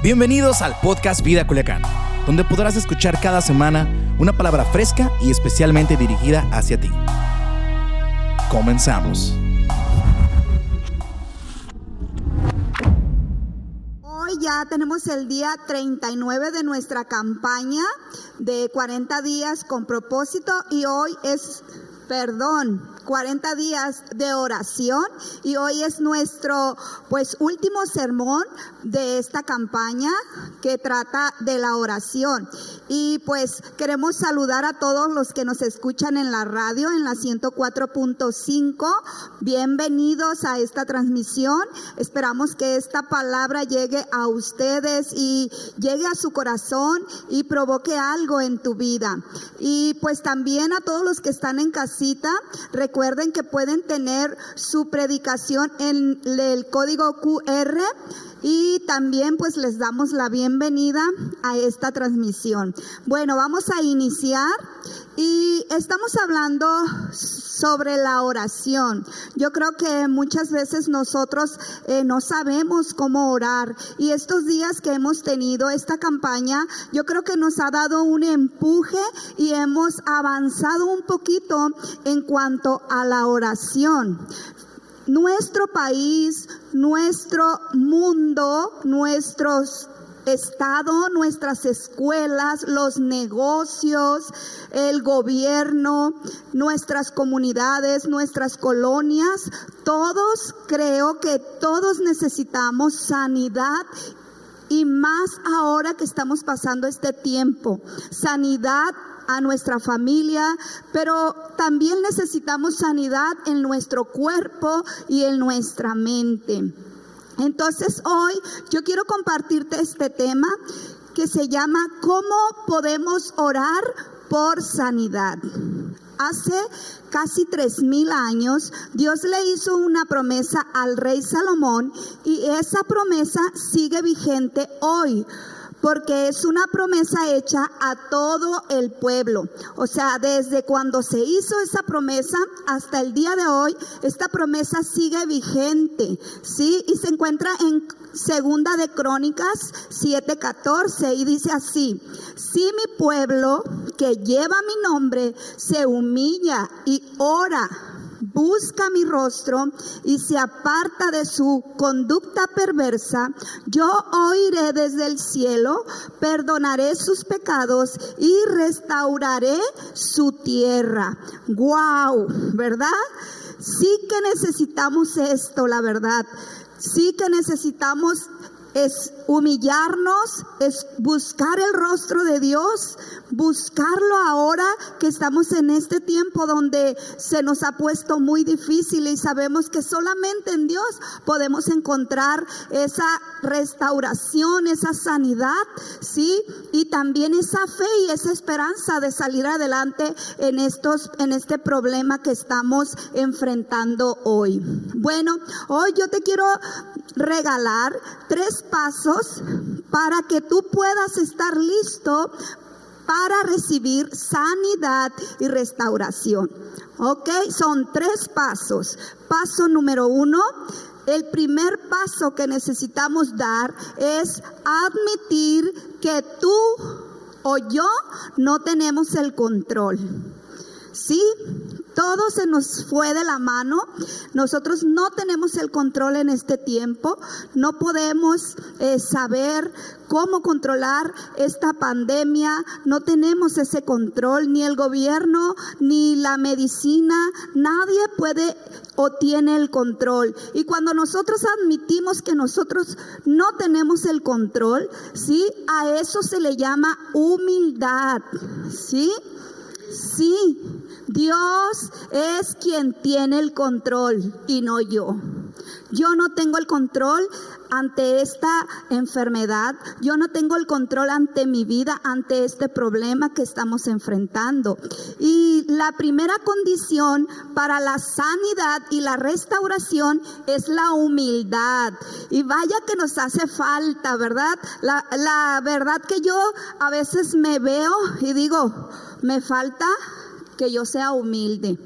Bienvenidos al podcast Vida Culiacán, donde podrás escuchar cada semana una palabra fresca y especialmente dirigida hacia ti. Comenzamos. Hoy ya tenemos el día 39 de nuestra campaña de 40 días con propósito y hoy es, perdón, 40 días de oración y hoy es nuestro pues último sermón de esta campaña que trata de la oración. Y pues queremos saludar a todos los que nos escuchan en la radio en la 104.5. Bienvenidos a esta transmisión. Esperamos que esta palabra llegue a ustedes y llegue a su corazón y provoque algo en tu vida. Y pues también a todos los que están en casita, que pueden tener su predicación en el código QR y también pues les damos la bienvenida a esta transmisión. Bueno, vamos a iniciar y estamos hablando sobre la oración. Yo creo que muchas veces nosotros eh, no sabemos cómo orar y estos días que hemos tenido esta campaña, yo creo que nos ha dado un empuje y hemos avanzado un poquito en cuanto a la oración nuestro país, nuestro mundo, nuestros Estado, nuestras escuelas, los negocios, el gobierno, nuestras comunidades, nuestras colonias, todos creo que todos necesitamos sanidad y más ahora que estamos pasando este tiempo. Sanidad a nuestra familia, pero también necesitamos sanidad en nuestro cuerpo y en nuestra mente. Entonces hoy yo quiero compartirte este tema que se llama ¿Cómo podemos orar por sanidad? Hace casi tres mil años, Dios le hizo una promesa al rey Salomón y esa promesa sigue vigente hoy porque es una promesa hecha a todo el pueblo. O sea, desde cuando se hizo esa promesa hasta el día de hoy, esta promesa sigue vigente, ¿sí? Y se encuentra en Segunda de Crónicas 7:14 y dice así, si mi pueblo que lleva mi nombre se humilla y ora, busca mi rostro y se aparta de su conducta perversa, yo oiré desde el cielo, perdonaré sus pecados y restauraré su tierra. Wow, ¿verdad? Sí que necesitamos esto, la verdad. Sí que necesitamos es humillarnos, es buscar el rostro de Dios, buscarlo ahora que estamos en este tiempo donde se nos ha puesto muy difícil y sabemos que solamente en Dios podemos encontrar esa restauración, esa sanidad, ¿sí? Y también esa fe y esa esperanza de salir adelante en estos en este problema que estamos enfrentando hoy. Bueno, hoy yo te quiero regalar tres pasos para que tú puedas estar listo para recibir sanidad y restauración. ¿Ok? Son tres pasos. Paso número uno, el primer paso que necesitamos dar es admitir que tú o yo no tenemos el control. ¿Sí? Todo se nos fue de la mano. Nosotros no tenemos el control en este tiempo. No podemos eh, saber cómo controlar esta pandemia. No tenemos ese control, ni el gobierno, ni la medicina. Nadie puede o tiene el control. Y cuando nosotros admitimos que nosotros no tenemos el control, ¿sí? A eso se le llama humildad, ¿sí? Sí, Dios es quien tiene el control y no yo. Yo no tengo el control ante esta enfermedad, yo no tengo el control ante mi vida, ante este problema que estamos enfrentando. Y la primera condición para la sanidad y la restauración es la humildad. Y vaya que nos hace falta, ¿verdad? La, verdad que yo a veces me veo y digo, me falta que yo sea humilde.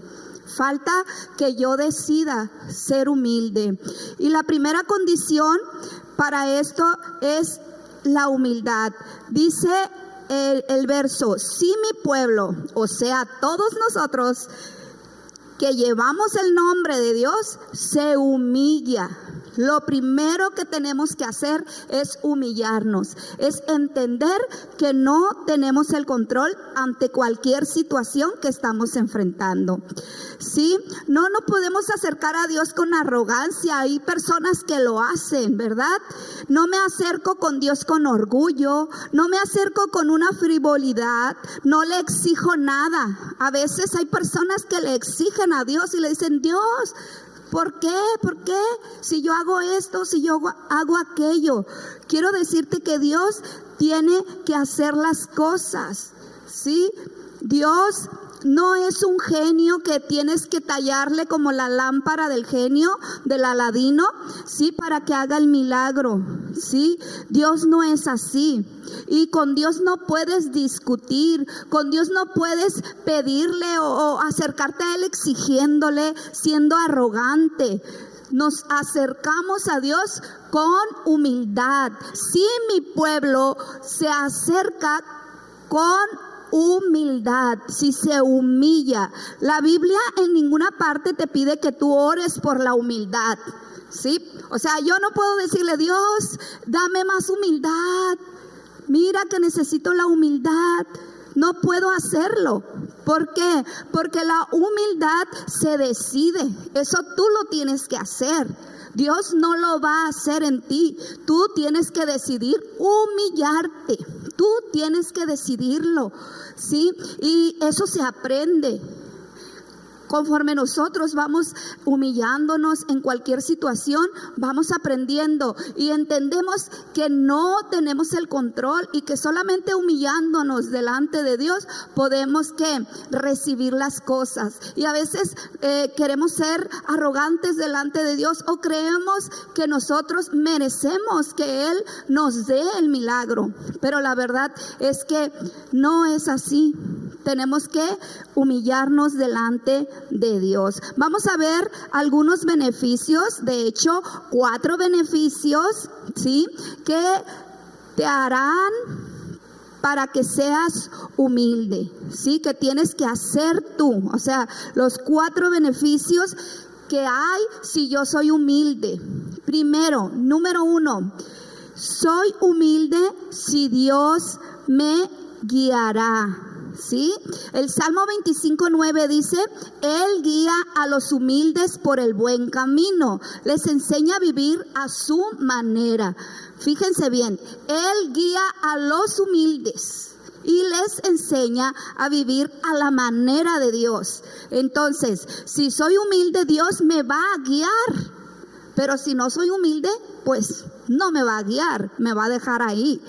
Falta que yo decida ser humilde. Y la primera condición para esto es la humildad. Dice el, el verso, si mi pueblo, o sea, todos nosotros que llevamos el nombre de Dios, se humilla lo primero que tenemos que hacer es humillarnos, es entender que no tenemos el control ante cualquier situación que estamos enfrentando. Sí, no nos podemos acercar a Dios con arrogancia. Hay personas que lo hacen, ¿verdad? No me acerco con Dios con orgullo, no me acerco con una frivolidad, no le exijo nada. A veces hay personas que le exigen a Dios y le dicen, Dios, ¿Por qué? ¿Por qué? Si yo hago esto, si yo hago aquello. Quiero decirte que Dios tiene que hacer las cosas. ¿Sí? Dios no es un genio que tienes que tallarle como la lámpara del genio del Aladino, sí, para que haga el milagro, sí. Dios no es así. Y con Dios no puedes discutir, con Dios no puedes pedirle o, acercarte a Él exigiéndole, siendo arrogante nos acercamos a Dios con humildad. Si mi pueblo se acerca con humildad, si se humilla. La Biblia en ninguna parte te pide que tú ores por la humildad. ¿Sí? O sea, yo no puedo decirle, Dios, dame más humildad. Mira que necesito la humildad. No puedo hacerlo. ¿Por qué? Porque la humildad se decide. Eso tú lo tienes que hacer. Dios no lo va a hacer en ti. Tú tienes que decidir humillarte. Tú tienes que decidirlo. ¿sí? Y eso se aprende. Conforme nosotros vamos humillándonos en cualquier situación, vamos aprendiendo y entendemos que no tenemos el control y que solamente humillándonos delante de Dios podemos que recibir las cosas. Y a veces eh, queremos ser arrogantes delante de Dios o creemos que nosotros merecemos que Él nos dé el milagro. Pero la verdad es que no es así tenemos que humillarnos delante de Dios. Vamos a ver algunos beneficios, de hecho, cuatro beneficios, ¿sí? Que te harán para que seas humilde, ¿sí? Que tienes que hacer tú. O sea, los cuatro beneficios que hay si yo soy humilde. Primero, número uno, soy humilde si Dios me guiará. ¿Sí? El Salmo 25.9 dice, Él guía a los humildes por el buen camino, les enseña a vivir a su manera. Fíjense bien, Él guía a los humildes y les enseña a vivir a la manera de Dios. Entonces, si soy humilde, Dios me va a guiar. Pero si no soy humilde, pues no me va a guiar, me va a dejar ahí.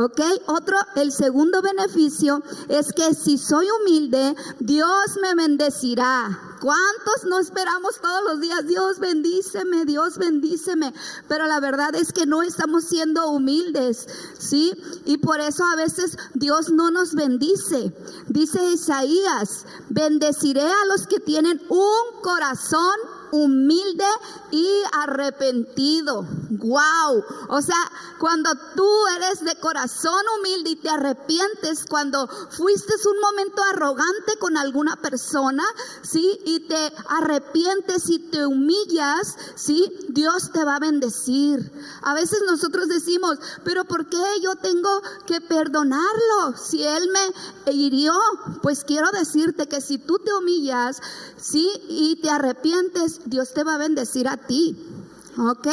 ¿Ok? Otro, el segundo beneficio es que si soy humilde, Dios me bendecirá. ¿Cuántos no esperamos todos los días? Dios bendíceme, Dios bendíceme. Pero la verdad es que no estamos siendo humildes, ¿sí? Y por eso a veces Dios no nos bendice. Dice Isaías, bendeciré a los que tienen un corazón humilde y arrepentido. Wow. O sea, cuando tú eres de corazón humilde y te arrepientes, cuando fuiste un momento arrogante con alguna persona, ¿sí? Y te arrepientes y te humillas, ¿sí? Dios te va a bendecir. A veces nosotros decimos, pero ¿por qué yo tengo que perdonarlo si Él me hirió? Pues quiero decirte que si tú te humillas, ¿sí? Y te arrepientes, Dios te va a bendecir a ti. ¿Ok?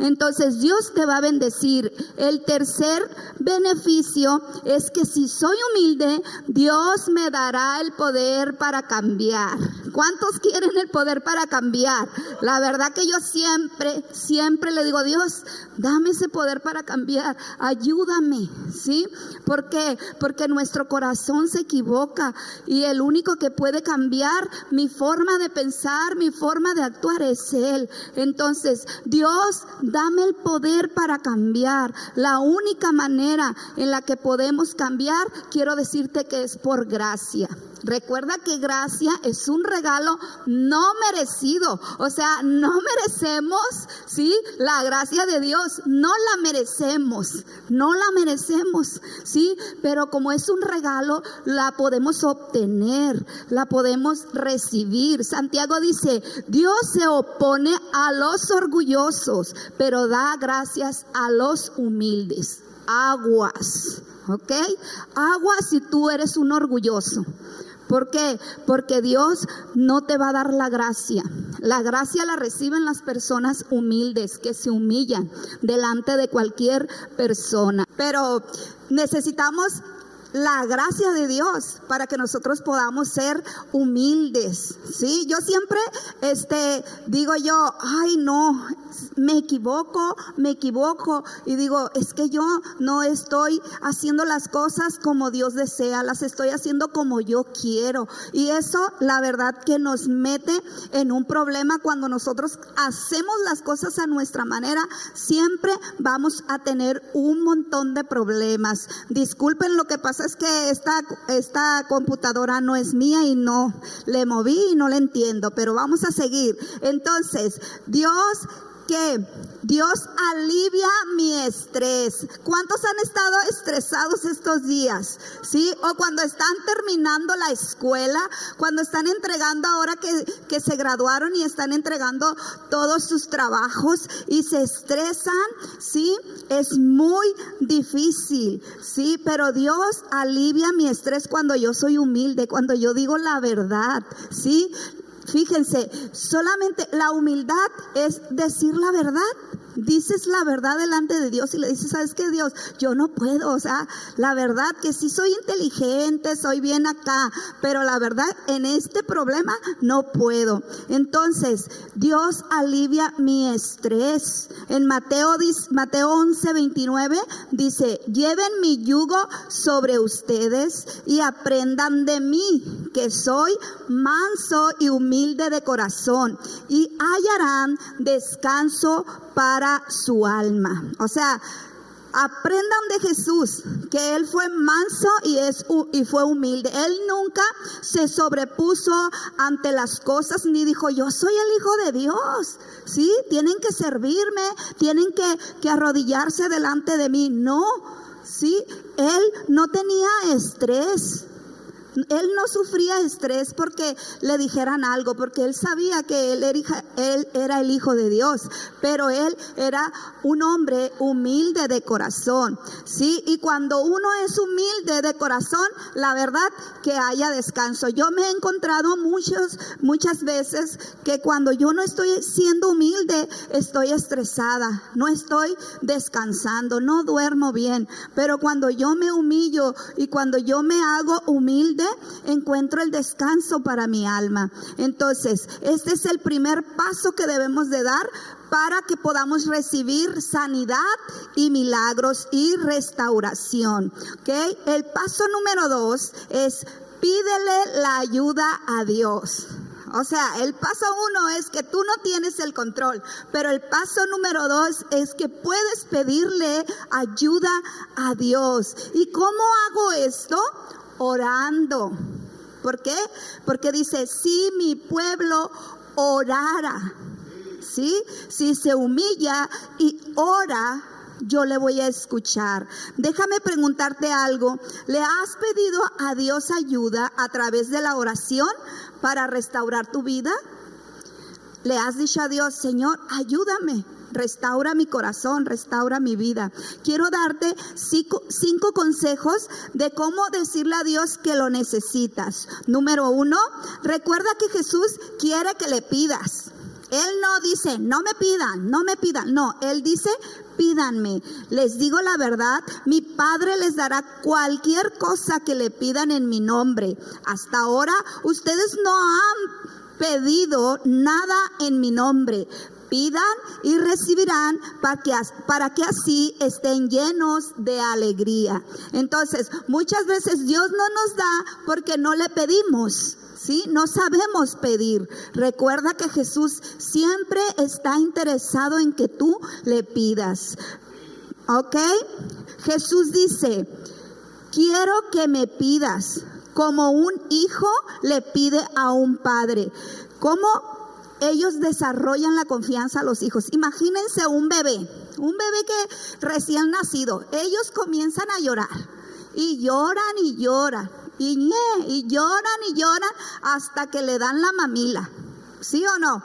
Entonces Dios te va a bendecir. El tercer beneficio es que si soy humilde, Dios me dará el poder para cambiar. ¿Cuántos quieren el poder para cambiar? La verdad que yo siempre, siempre le digo, Dios, dame ese poder para cambiar. Ayúdame, ¿sí? ¿Por qué? Porque nuestro corazón se equivoca y el único que puede cambiar mi forma de pensar, mi forma de actuar es Él. Entonces, Dios, dame el poder para cambiar. La única manera en la que podemos cambiar, quiero decirte que es por gracia. Recuerda que gracia es un regalo no merecido. O sea, no merecemos, ¿sí? La gracia de Dios. No la merecemos. No la merecemos, ¿sí? Pero como es un regalo, la podemos obtener. La podemos recibir. Santiago dice, Dios se opone a los orgullosos, pero da gracias a los humildes. Aguas. ¿ok? Aguas si tú eres un orgulloso. ¿Por qué? Porque Dios no te va a dar la gracia. La gracia la reciben las personas humildes que se humillan delante de cualquier persona. Pero necesitamos la gracia de Dios para que nosotros podamos ser humildes. Sí, yo siempre este digo yo, ay no, me equivoco, me equivoco y digo, es que yo no estoy haciendo las cosas como Dios desea, las estoy haciendo como yo quiero. Y eso la verdad que nos mete en un problema cuando nosotros hacemos las cosas a nuestra manera, siempre vamos a tener un montón de problemas. Disculpen, lo que pasa es que esta, esta computadora no es mía y no le moví y no la entiendo, pero vamos a seguir. Entonces, Dios que Dios alivia mi estrés. ¿Cuántos han estado estresados estos días? ¿Sí? O cuando están terminando la escuela, cuando están entregando ahora que, que se graduaron y están entregando todos sus trabajos y se estresan, ¿sí? Es muy difícil, ¿sí? Pero Dios alivia mi estrés cuando yo soy humilde, cuando yo digo la verdad, ¿sí? Fíjense, solamente la humildad es decir la verdad dices la verdad delante de Dios y le dices, ¿sabes qué Dios? Yo no puedo, o sea, la verdad que sí soy inteligente, soy bien acá, pero la verdad en este problema no puedo. Entonces, Dios alivia mi estrés. En Mateo, Mateo 11, 29 dice, lleven mi yugo sobre ustedes y aprendan de mí, que soy manso y humilde de corazón, y hallarán descanso para su alma. O sea, aprendan de Jesús que él fue manso y es y fue humilde. Él nunca se sobrepuso ante las cosas ni dijo, "Yo soy el hijo de Dios." Sí, tienen que servirme, tienen que, que arrodillarse delante de mí. No, sí, él no tenía estrés. Él no sufría estrés porque le dijeran algo, porque él sabía que él era, el Hijo de Dios, pero él era un hombre humilde de corazón. ¿sí? Y cuando uno es humilde de corazón, la verdad que haya descanso. Yo me he encontrado muchos, muchas veces que cuando yo no estoy siendo humilde, estoy estresada, no estoy descansando, no duermo bien. Pero cuando yo me humillo y cuando yo me hago humilde, encuentro el descanso para mi alma. Entonces, este es el primer paso que debemos de dar para que podamos recibir sanidad y milagros y restauración. ¿okay? El paso número dos es pídele la ayuda a Dios. O sea, el paso uno es que tú no tienes el control, pero el paso número dos es que puedes pedirle ayuda a Dios. ¿Y cómo hago esto? Orando. ¿Por qué? Porque dice, si mi pueblo orara, ¿sí? Si se humilla y ora, yo le voy a escuchar. Déjame preguntarte algo. ¿Le has pedido a Dios ayuda a través de la oración para restaurar tu vida? ¿Le has dicho a Dios, Señor, ayúdame? Restaura mi corazón, restaura mi vida. Quiero darte cinco, consejos de cómo decirle a Dios que lo necesitas. Número uno, recuerda que Jesús quiere que le pidas. Él no dice, no me pidan, no me pidan. No, Él dice, pídanme. Les digo la verdad, mi Padre les dará cualquier cosa que le pidan en mi nombre. Hasta ahora ustedes no han pedido nada en mi nombre pidan y recibirán para que, así estén llenos de alegría. Entonces, muchas veces Dios no nos da porque no le pedimos. ¿Sí? No sabemos pedir. Recuerda que Jesús siempre está interesado en que tú le pidas. ¿Ok? Jesús dice, quiero que me pidas como un hijo le pide a un padre. ¿Cómo ellos desarrollan la confianza a los hijos? Imagínense un bebé, un bebé que recién nacido. Ellos comienzan a llorar y lloran y lloran y, y lloran y lloran hasta que le dan la mamila. ¿Sí o no?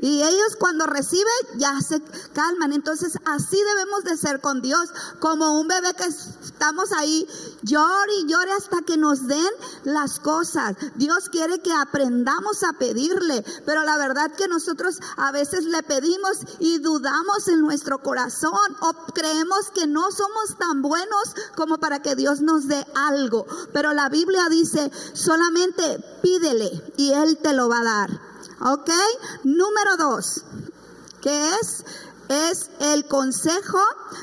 Y ellos cuando reciben ya se calman. Entonces así debemos de ser con Dios, como un bebé que estamos ahí, llore y llore hasta que nos den las cosas. Dios quiere que aprendamos a pedirle, pero la verdad que nosotros a veces le pedimos y dudamos en nuestro corazón o creemos que no somos tan buenos como para que Dios nos dé algo. Pero la Biblia dice, solamente pídele y Él te lo va a dar. ¿Ok? Número dos, que es, es el consejo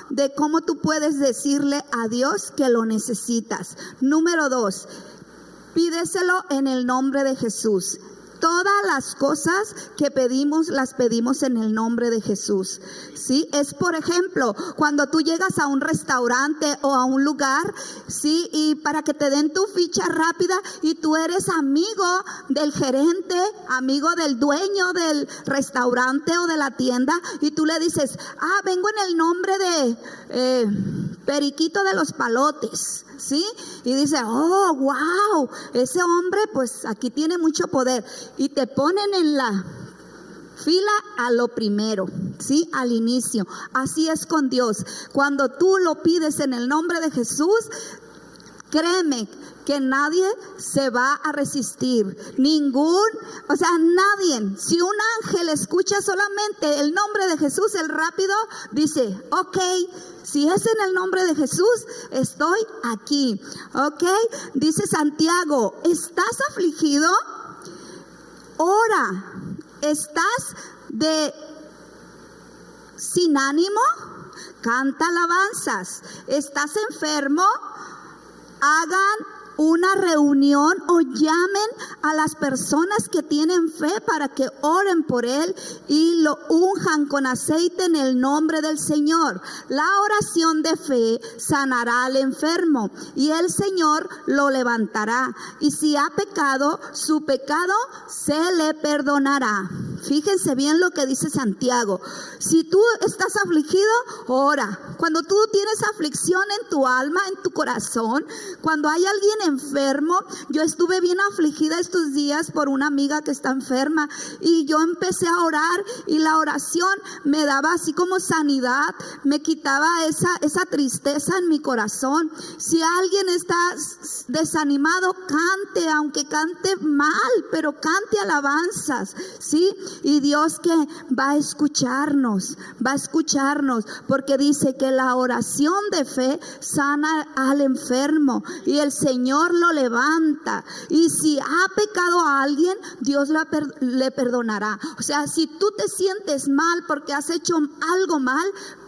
de cómo tú puedes decirle a Dios que lo necesitas. Número dos, pídeselo en el nombre de Jesús. Todas las cosas que pedimos las pedimos en el nombre de Jesús. ¿Sí? Es por ejemplo, cuando tú llegas a un restaurante o a un lugar, ¿sí? Y para que te den tu ficha rápida y tú eres amigo del gerente, amigo del dueño del restaurante o de la tienda y tú le dices, "Ah, vengo en el nombre de eh, Periquito de los Palotes." ¿Sí? Y dice, oh, wow, ese hombre pues aquí tiene mucho poder. Y te ponen en la fila a lo primero, ¿sí? Al inicio. Así es con Dios. Cuando tú lo pides en el nombre de Jesús, créeme que nadie se va a resistir. Ningún, o sea, nadie. Si un ángel escucha solamente el nombre de Jesús, el rápido dice, ok, si es en el nombre de Jesús, estoy aquí. Ok, dice Santiago, ¿estás afligido? Ora, ¿estás de sin ánimo? Canta alabanzas. ¿Estás enfermo? Hagan una reunión o llamen a las personas que tienen fe para que oren por él y lo unjan con aceite en el nombre del Señor. La oración de fe sanará al enfermo y el Señor lo levantará. Y si ha pecado, su pecado se le perdonará. Fíjense bien lo que dice Santiago. Si tú estás afligido, ora. Cuando tú tienes aflicción en tu alma, en tu corazón, cuando hay alguien enfermo, yo estuve bien afligida estos días por una amiga que está enferma y yo empecé a orar y la oración me daba así como sanidad, me quitaba esa, esa tristeza en mi corazón. Si alguien está desanimado, cante, aunque cante mal, pero cante alabanzas, ¿sí? Y Dios que va a escucharnos, va a escucharnos, porque dice que la oración de fe sana al enfermo y el Señor lo levanta. Y si ha pecado a alguien, Dios le perdonará. O sea, si tú te sientes mal porque has hecho algo mal,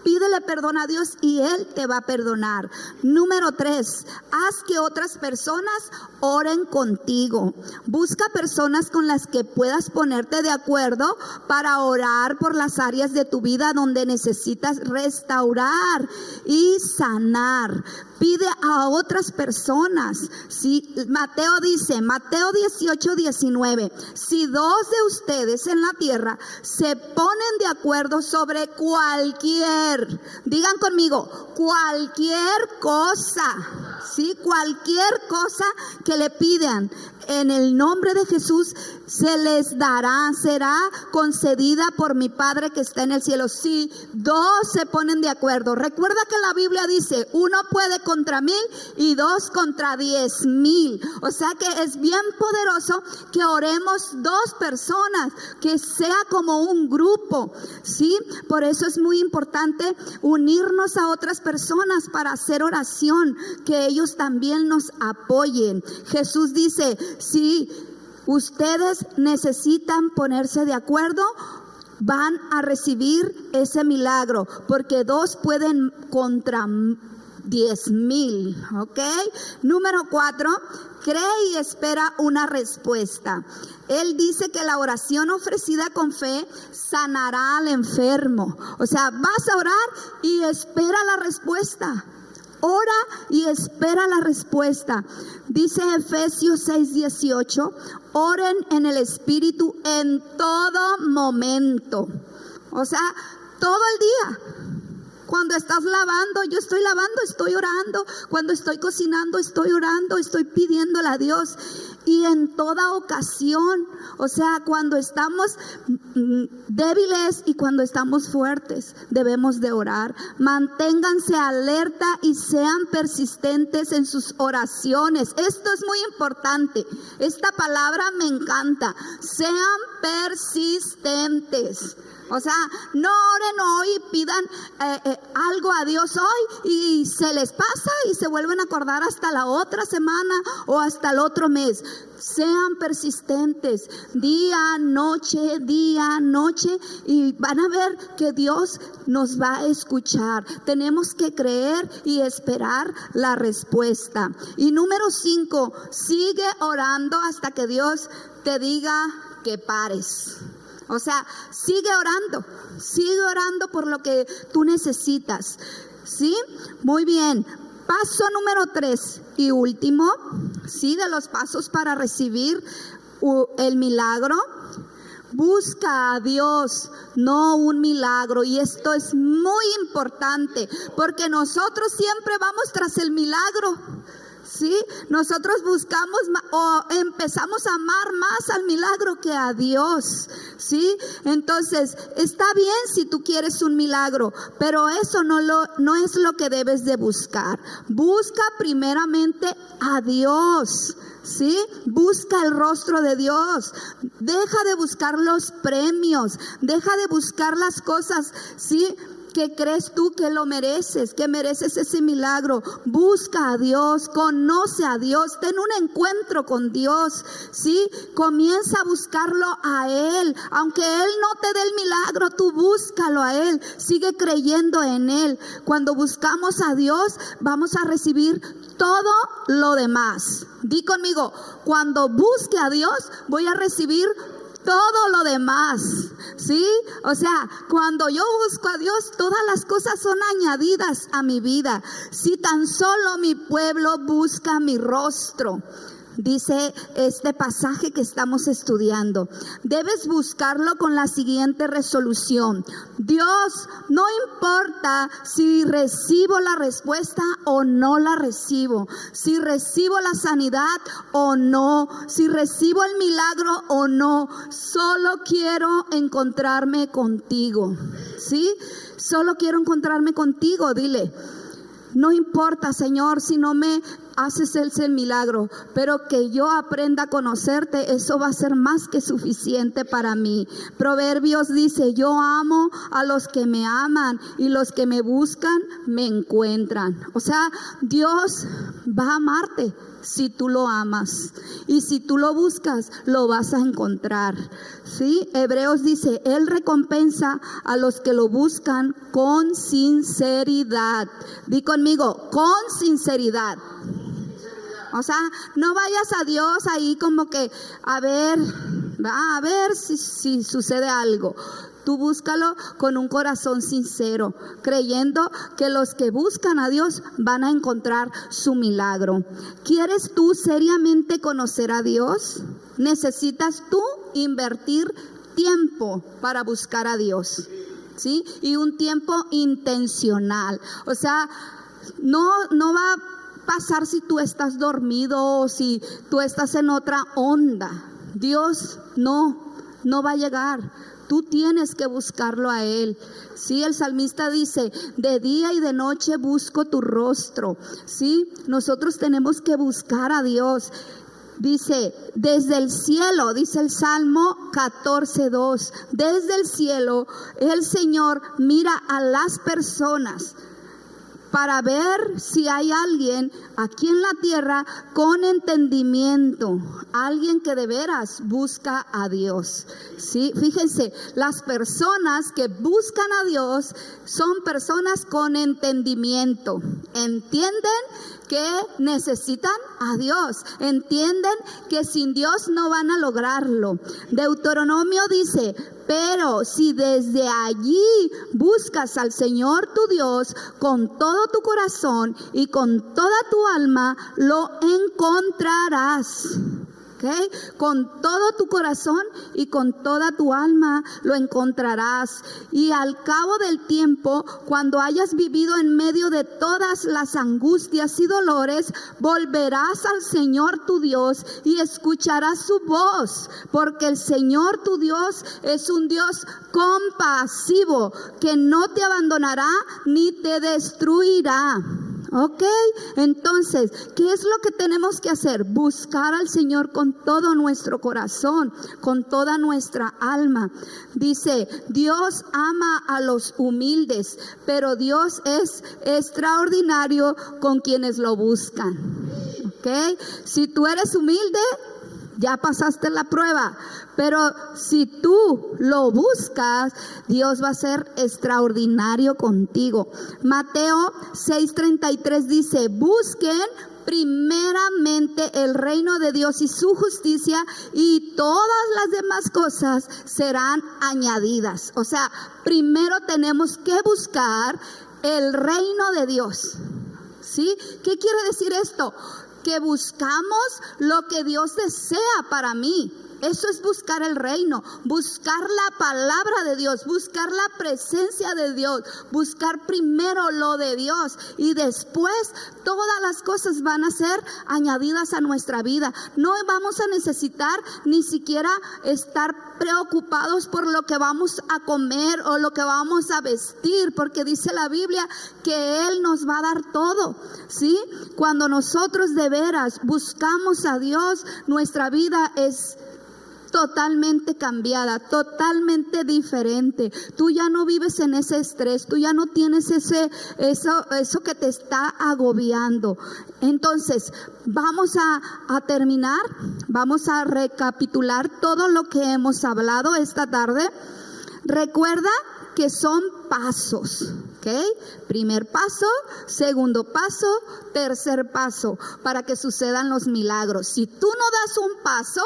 pídele perdón a Dios y Él te va a perdonar. Número tres, haz que otras personas oren contigo. Busca personas con las que puedas ponerte de acuerdo para orar por las áreas de tu vida donde necesitas restaurar y sanar. Pide a otras personas. Si Mateo dice, Mateo 18, 19, si dos de ustedes en la tierra se ponen de acuerdo sobre cualquier, digan conmigo, cualquier cosa, sí, cualquier cosa que le pidan en el nombre de Jesús se les dará, será concedida por mi Padre que está en el cielo. Si dos se ponen de acuerdo, recuerda que la Biblia dice, uno puede contra mil y dos contra diez mil. O sea que es bien poderoso que oremos dos personas, que sea como un grupo, ¿sí? Por eso es muy importante unirnos a otras personas para hacer oración, que ellos también nos apoyen. Jesús dice, si ustedes necesitan ponerse de acuerdo, van a recibir ese milagro, porque dos pueden contra diez mil, ¿ok? Número cuatro, cree y espera una respuesta. Él dice que la oración ofrecida con fe sanará al enfermo. O sea, vas a orar y espera la respuesta. Ora y espera la respuesta. Dice Efesios 6:18, oren en el Espíritu en todo momento. O sea, todo el día. Cuando estás lavando, yo estoy lavando, estoy orando. Cuando estoy cocinando, estoy orando, estoy pidiéndole a Dios. Y en toda ocasión, o sea, cuando estamos mm, débiles y cuando estamos fuertes, debemos de orar. Manténganse alerta y sean persistentes en sus oraciones. Esto es muy importante. Esta palabra me encanta. Sean persistentes. O sea, no oren hoy pidan eh, eh, algo a Dios hoy y se les pasa y se vuelven a acordar hasta la otra semana o hasta el otro mes. Sean persistentes día, noche, día, noche y van a ver que Dios nos va a escuchar. Tenemos que creer y esperar la respuesta. Y número cinco, sigue orando hasta que Dios te diga que pares. O sea, sigue orando, sigue orando por lo que tú necesitas. ¿Sí? Muy bien. Paso número tres y último, ¿sí? De los pasos para recibir el milagro. Busca a Dios, no un milagro. Y esto es muy importante, porque nosotros siempre vamos tras el milagro. ¿Sí? Nosotros buscamos o empezamos a amar más al milagro que a Dios, ¿sí? Entonces, está bien si tú quieres un milagro, pero eso no, lo, no es lo que debes de buscar. Busca primeramente a Dios. ¿Sí? Busca el rostro de Dios. Deja de buscar los premios. Deja de buscar las cosas, ¿sí? Que crees tú que lo mereces, que mereces ese milagro. Busca a Dios, conoce a Dios, ten un encuentro con Dios, ¿sí? Comienza a buscarlo a Él. Aunque Él no te dé el milagro, tú búscalo a Él, sigue creyendo en Él. Cuando buscamos a Dios, vamos a recibir todo lo demás. Di conmigo, cuando busque a Dios, voy a recibir todo lo demás. ¿Sí? O sea, cuando yo busco a Dios, todas las cosas son añadidas a mi vida. Si tan solo mi pueblo busca mi rostro dice este pasaje que estamos estudiando. Debes buscarlo con la siguiente resolución. Dios, no importa si recibo la respuesta o no la recibo, si recibo la sanidad o no, si recibo el milagro o no, solo quiero encontrarme contigo. ¿Sí? Solo quiero encontrarme contigo, dile. No importa, Señor, si no me haces el milagro, pero que yo aprenda a conocerte, eso va a ser más que suficiente para mí. Proverbios dice, yo amo a los que me aman y los que me buscan me encuentran. O sea, Dios va a amarte si tú lo amas. Y si tú lo buscas, lo vas a encontrar. ¿Sí? Hebreos dice, Él recompensa a los que lo buscan con sinceridad. Di conmigo, con sinceridad. O sea, no vayas a Dios ahí como que a ver, a ver si, si sucede algo. Tú búscalo con un corazón sincero, creyendo que los que buscan a Dios van a encontrar su milagro. ¿Quieres tú seriamente conocer a Dios? Necesitas tú invertir tiempo para buscar a Dios. ¿Sí? Y un tiempo intencional. O sea, no, no va a pasar si tú estás dormido o si tú estás en otra onda. Dios no, no va a llegar. Tú tienes que buscarlo a Él. Sí, el salmista dice, de día y de noche busco tu rostro. Sí, nosotros tenemos que buscar a Dios. Dice, desde el cielo, dice el Salmo 14.2, desde el cielo el Señor mira a las personas para ver si hay alguien aquí en la tierra con entendimiento, alguien que de veras busca a Dios. ¿Sí? Fíjense, las personas que buscan a Dios son personas con entendimiento. ¿Entienden? Que necesitan a Dios. Entienden que sin Dios no van a lograrlo. Deuteronomio dice, Pero si desde allí buscas al Señor tu Dios con todo tu corazón y con toda tu alma, lo encontrarás. Con todo tu corazón y con toda tu alma lo encontrarás. Y al cabo del tiempo, cuando hayas vivido en medio de todas las angustias y dolores, volverás al Señor tu Dios y escucharás su voz, porque el Señor tu Dios es un Dios compasivo que no te abandonará ni te destruirá. Ok, entonces, ¿qué es lo que tenemos que hacer? Buscar al Señor con todo nuestro corazón, con toda nuestra alma. Dice, Dios ama a los humildes, pero Dios es extraordinario con quienes lo buscan. Ok, si tú eres humilde, ya pasaste la prueba. Pero si tú lo buscas, Dios va a ser extraordinario contigo. Mateo 6:33 dice, busquen primeramente el reino de Dios y su justicia y todas las demás cosas serán añadidas. O sea, primero tenemos que buscar el reino de Dios. ¿Sí? ¿Qué quiere decir esto? Que buscamos lo que Dios desea para mí. Eso es buscar el reino, buscar la palabra de Dios, buscar la presencia de Dios, buscar primero lo de Dios y después todas las cosas van a ser añadidas a nuestra vida. No vamos a necesitar ni siquiera estar preocupados por lo que vamos a comer o lo que vamos a vestir, porque dice la Biblia que Él nos va a dar todo, ¿sí? Cuando nosotros de veras buscamos a Dios, nuestra vida es totalmente cambiada, totalmente diferente. Tú ya no vives en ese estrés, tú ya no tienes ese eso que te está agobiando. Entonces, vamos a, a terminar, vamos a recapitular todo lo que hemos hablado esta tarde. Recuerda que son pasos. ¿ok? Primer paso, segundo paso, tercer paso, para que sucedan los milagros. Si tú no das un paso,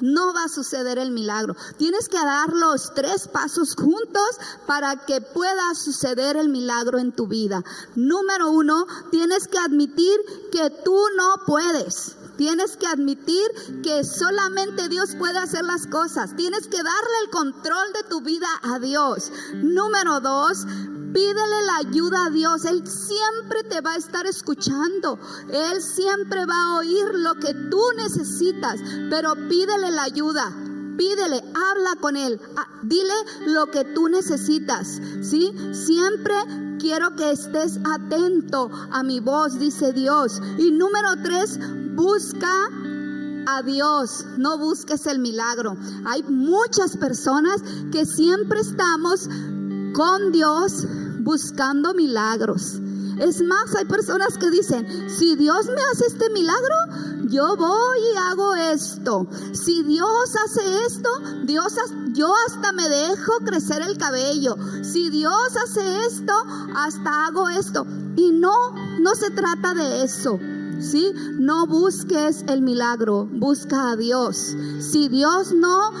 no va a suceder el milagro. Tienes que dar los tres pasos juntos para que pueda suceder el milagro en tu vida. Número uno, tienes que admitir que tú no puedes. Tienes que admitir que solamente Dios puede hacer las cosas. Tienes que darle el control de tu vida a Dios. Número dos, Pídele la ayuda a Dios. Él siempre te va a estar escuchando. Él siempre va a oír lo que tú necesitas. Pero pídele la ayuda. Pídele, habla con Él. Ah, dile lo que tú necesitas. ¿Sí? Siempre quiero que estés atento a mi voz, dice Dios. Y número tres, busca a Dios, no busques el milagro. Hay muchas personas que siempre estamos con Dios buscando milagros. Es más, hay personas que dicen, si Dios me hace este milagro, yo voy y hago esto. Si Dios hace esto, Dios yo hasta me dejo crecer el cabello. Si Dios hace esto, hasta hago esto. Y no, no se trata de eso. ¿Sí? No busques el milagro, busca a Dios. Si Dios no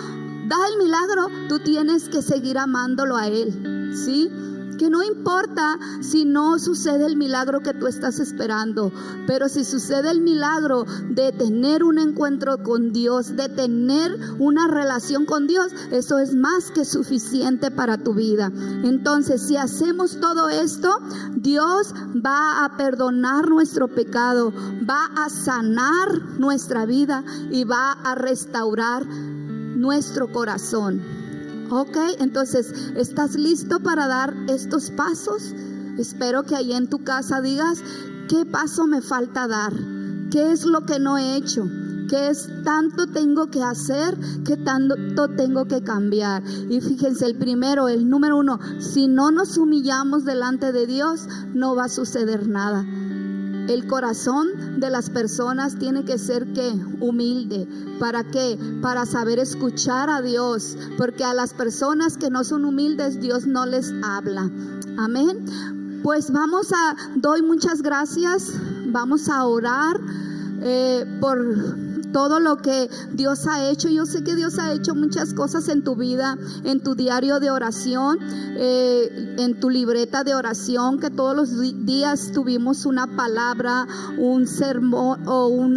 da el milagro, tú tienes que seguir amándolo a Él. ¿Sí? Que no importa si no sucede el milagro que tú estás esperando, pero si sucede el milagro de tener un encuentro con Dios, de tener una relación con Dios, eso es más que suficiente para tu vida. Entonces, si hacemos todo esto, Dios va a perdonar nuestro pecado, va a sanar nuestra vida y va a restaurar nuestro corazón. Ok, entonces, ¿estás listo para dar estos pasos? Espero que ahí en tu casa digas, ¿qué paso me falta dar? ¿Qué es lo que no he hecho? ¿Qué es tanto tengo que hacer? ¿Qué tanto tengo que cambiar? Y fíjense, el primero, el número uno, si no nos humillamos delante de Dios, no va a suceder nada. El corazón de las personas tiene que ser que humilde. ¿Para qué? Para saber escuchar a Dios. Porque a las personas que no son humildes, Dios no les habla. Amén. Pues vamos a, doy muchas gracias. Vamos a orar eh, por todo lo que Dios ha hecho. Yo sé que Dios ha hecho muchas cosas en tu vida, en tu diario de oración, eh, en tu libreta de oración, que todos los días tuvimos una palabra, un sermón o un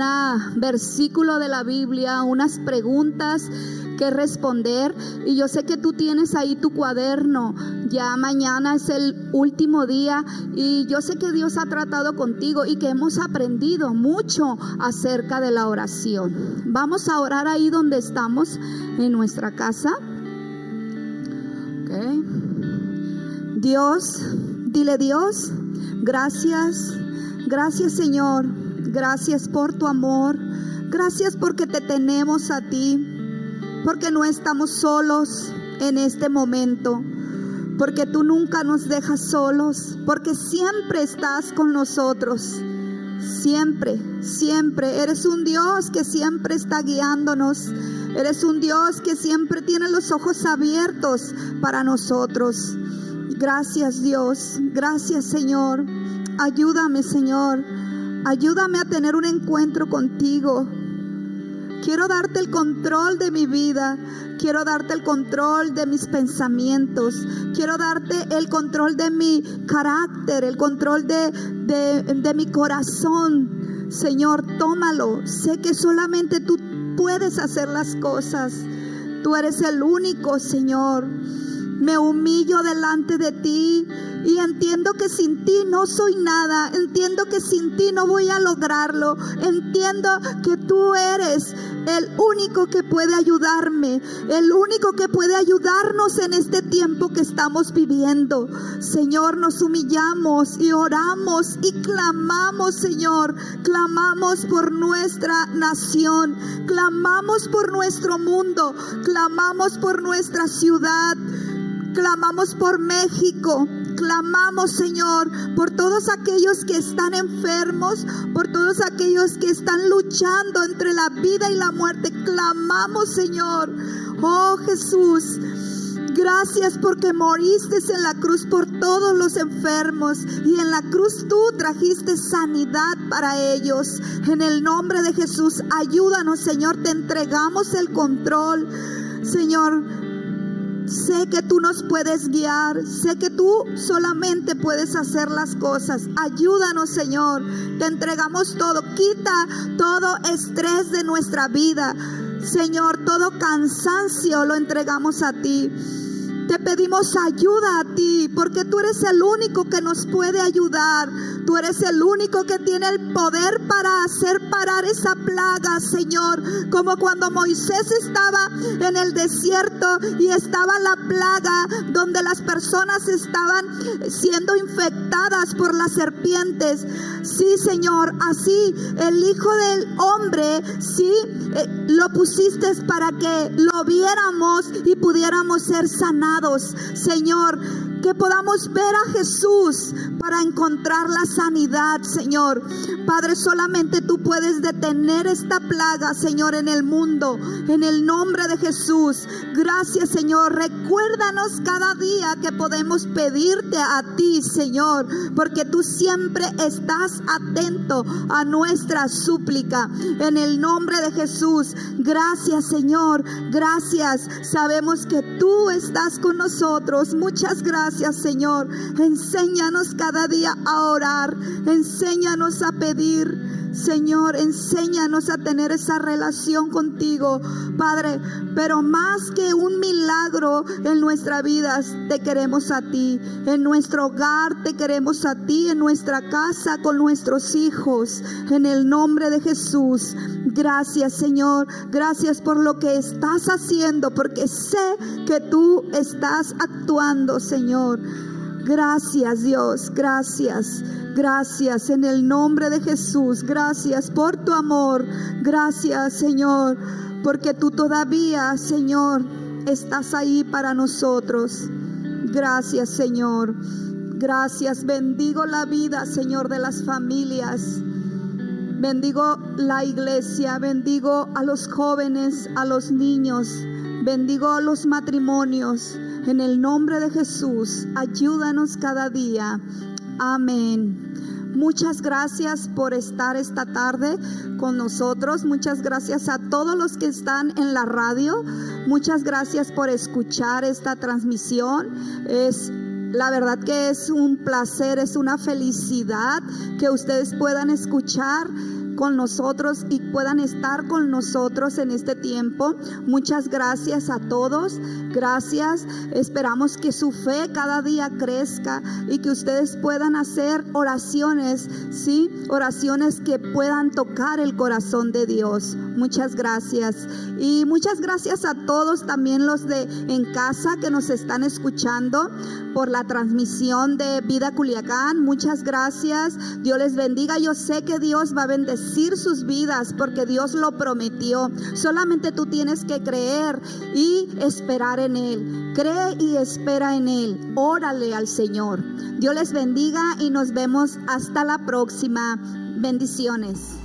versículo de la Biblia, unas preguntas que responder. Y yo sé que tú tienes ahí tu cuaderno. Ya mañana es el último día y yo sé que Dios ha tratado contigo y que hemos aprendido mucho acerca de la oración. Vamos a orar ahí donde estamos, en nuestra casa. Dios, dile Dios, gracias, gracias Señor, gracias por tu amor, gracias porque te tenemos a ti porque no estamos solos en este momento, porque tú nunca nos dejas solos, porque siempre estás con nosotros. Siempre, siempre. Eres un Dios que siempre está guiándonos. Eres un Dios que siempre tiene los ojos abiertos para nosotros. Gracias Dios. Gracias Señor. Ayúdame Señor. Ayúdame a tener un encuentro contigo. Quiero darte el control de mi vida. Quiero darte el control de mis pensamientos. Quiero darte el control de mi carácter, el control de, de, mi corazón. Señor, tómalo. Sé que solamente tú puedes hacer las cosas. Tú eres el único, Señor. Me humillo delante de ti y entiendo que sin ti no soy nada. Entiendo que sin ti no voy a lograrlo. Entiendo que tú eres el único que puede ayudarme, el único que puede ayudarnos en este tiempo que estamos viviendo. Señor, nos humillamos y oramos y clamamos, Señor. Clamamos por nuestra nación, clamamos por nuestro mundo, clamamos por nuestra ciudad. Clamamos por México, clamamos, Señor, por todos aquellos que están enfermos, por todos aquellos que están luchando entre la vida y la muerte. Clamamos, Señor. Oh Jesús. Gracias porque moriste en la cruz por todos los enfermos y en la cruz tú trajiste sanidad para ellos. En el nombre de Jesús, ayúdanos Señor, te entregamos el control. Señor, Sé que tú nos puedes guiar, sé que tú solamente puedes hacer las cosas. Ayúdanos, Señor. Te entregamos todo. Quita todo estrés de nuestra vida. Señor, todo cansancio lo entregamos a ti. Te pedimos ayuda a ti porque tú eres el único que nos puede ayudar. Tú eres el único que tiene el poder para hacer parar esa plaga, Señor. Como cuando Moisés estaba en el desierto y estaba la plaga donde las personas estaban siendo infectadas por las serpientes. Sí, Señor, así el Hijo del Hombre, sí, eh, lo pusiste para que lo viéramos y pudiéramos ser sanados. Señor, que podamos ver a Jesús para encontrar la sanidad, Señor. Padre, solamente tú puedes detener esta plaga, Señor, en el mundo, en el nombre de Jesús. Gracias, Señor. Recuérdanos cada día que podemos pedirte a ti, Señor, porque tú siempre estás atento a nuestra súplica. En el nombre de Jesús, gracias, Señor. Gracias. Sabemos que tú estás con nosotros. Muchas gracias Señor. Enséñanos cada día a orar. Enséñanos a pedir. Señor, enséñanos a tener esa relación contigo, Padre. Pero más que un milagro en nuestra vida, te queremos a ti. En nuestro hogar te queremos a ti. En nuestra casa con nuestros hijos. En el nombre de Jesús. Gracias, Señor. Gracias por lo que estás haciendo, porque sé que tú estás actuando, Señor. Gracias, Dios. Gracias. Gracias en el nombre de Jesús. Gracias por tu amor. Gracias, Señor, porque tú todavía, Señor, estás ahí para nosotros. Gracias, Señor. Gracias. Bendigo la vida, Señor, de las familias. Bendigo la iglesia, bendigo a los jóvenes, a los niños, bendigo a los matrimonios. En el nombre de Jesús, ayúdanos cada día. Amén. Muchas gracias por estar esta tarde con nosotros. Muchas gracias a todos los que están en la radio. Muchas gracias por escuchar esta transmisión. Es la verdad que es un placer, es una felicidad que ustedes puedan escuchar con nosotros y puedan estar con nosotros en este tiempo. Muchas gracias a todos. Gracias. Esperamos que su fe cada día crezca y que ustedes puedan hacer oraciones, ¿sí? Oraciones que puedan tocar el corazón de Dios. Muchas gracias. Y muchas gracias a todos, también los de en casa que nos están escuchando por la transmisión de Vida Culiacán. Muchas gracias. Dios les bendiga. Yo sé que Dios va a bendecir sus vidas porque Dios lo prometió. Solamente tú tienes que creer y esperar en Él. Cree y espera en Él. Órale al Señor. Dios les bendiga y nos vemos hasta la próxima. Bendiciones.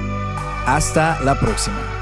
Hasta la próxima.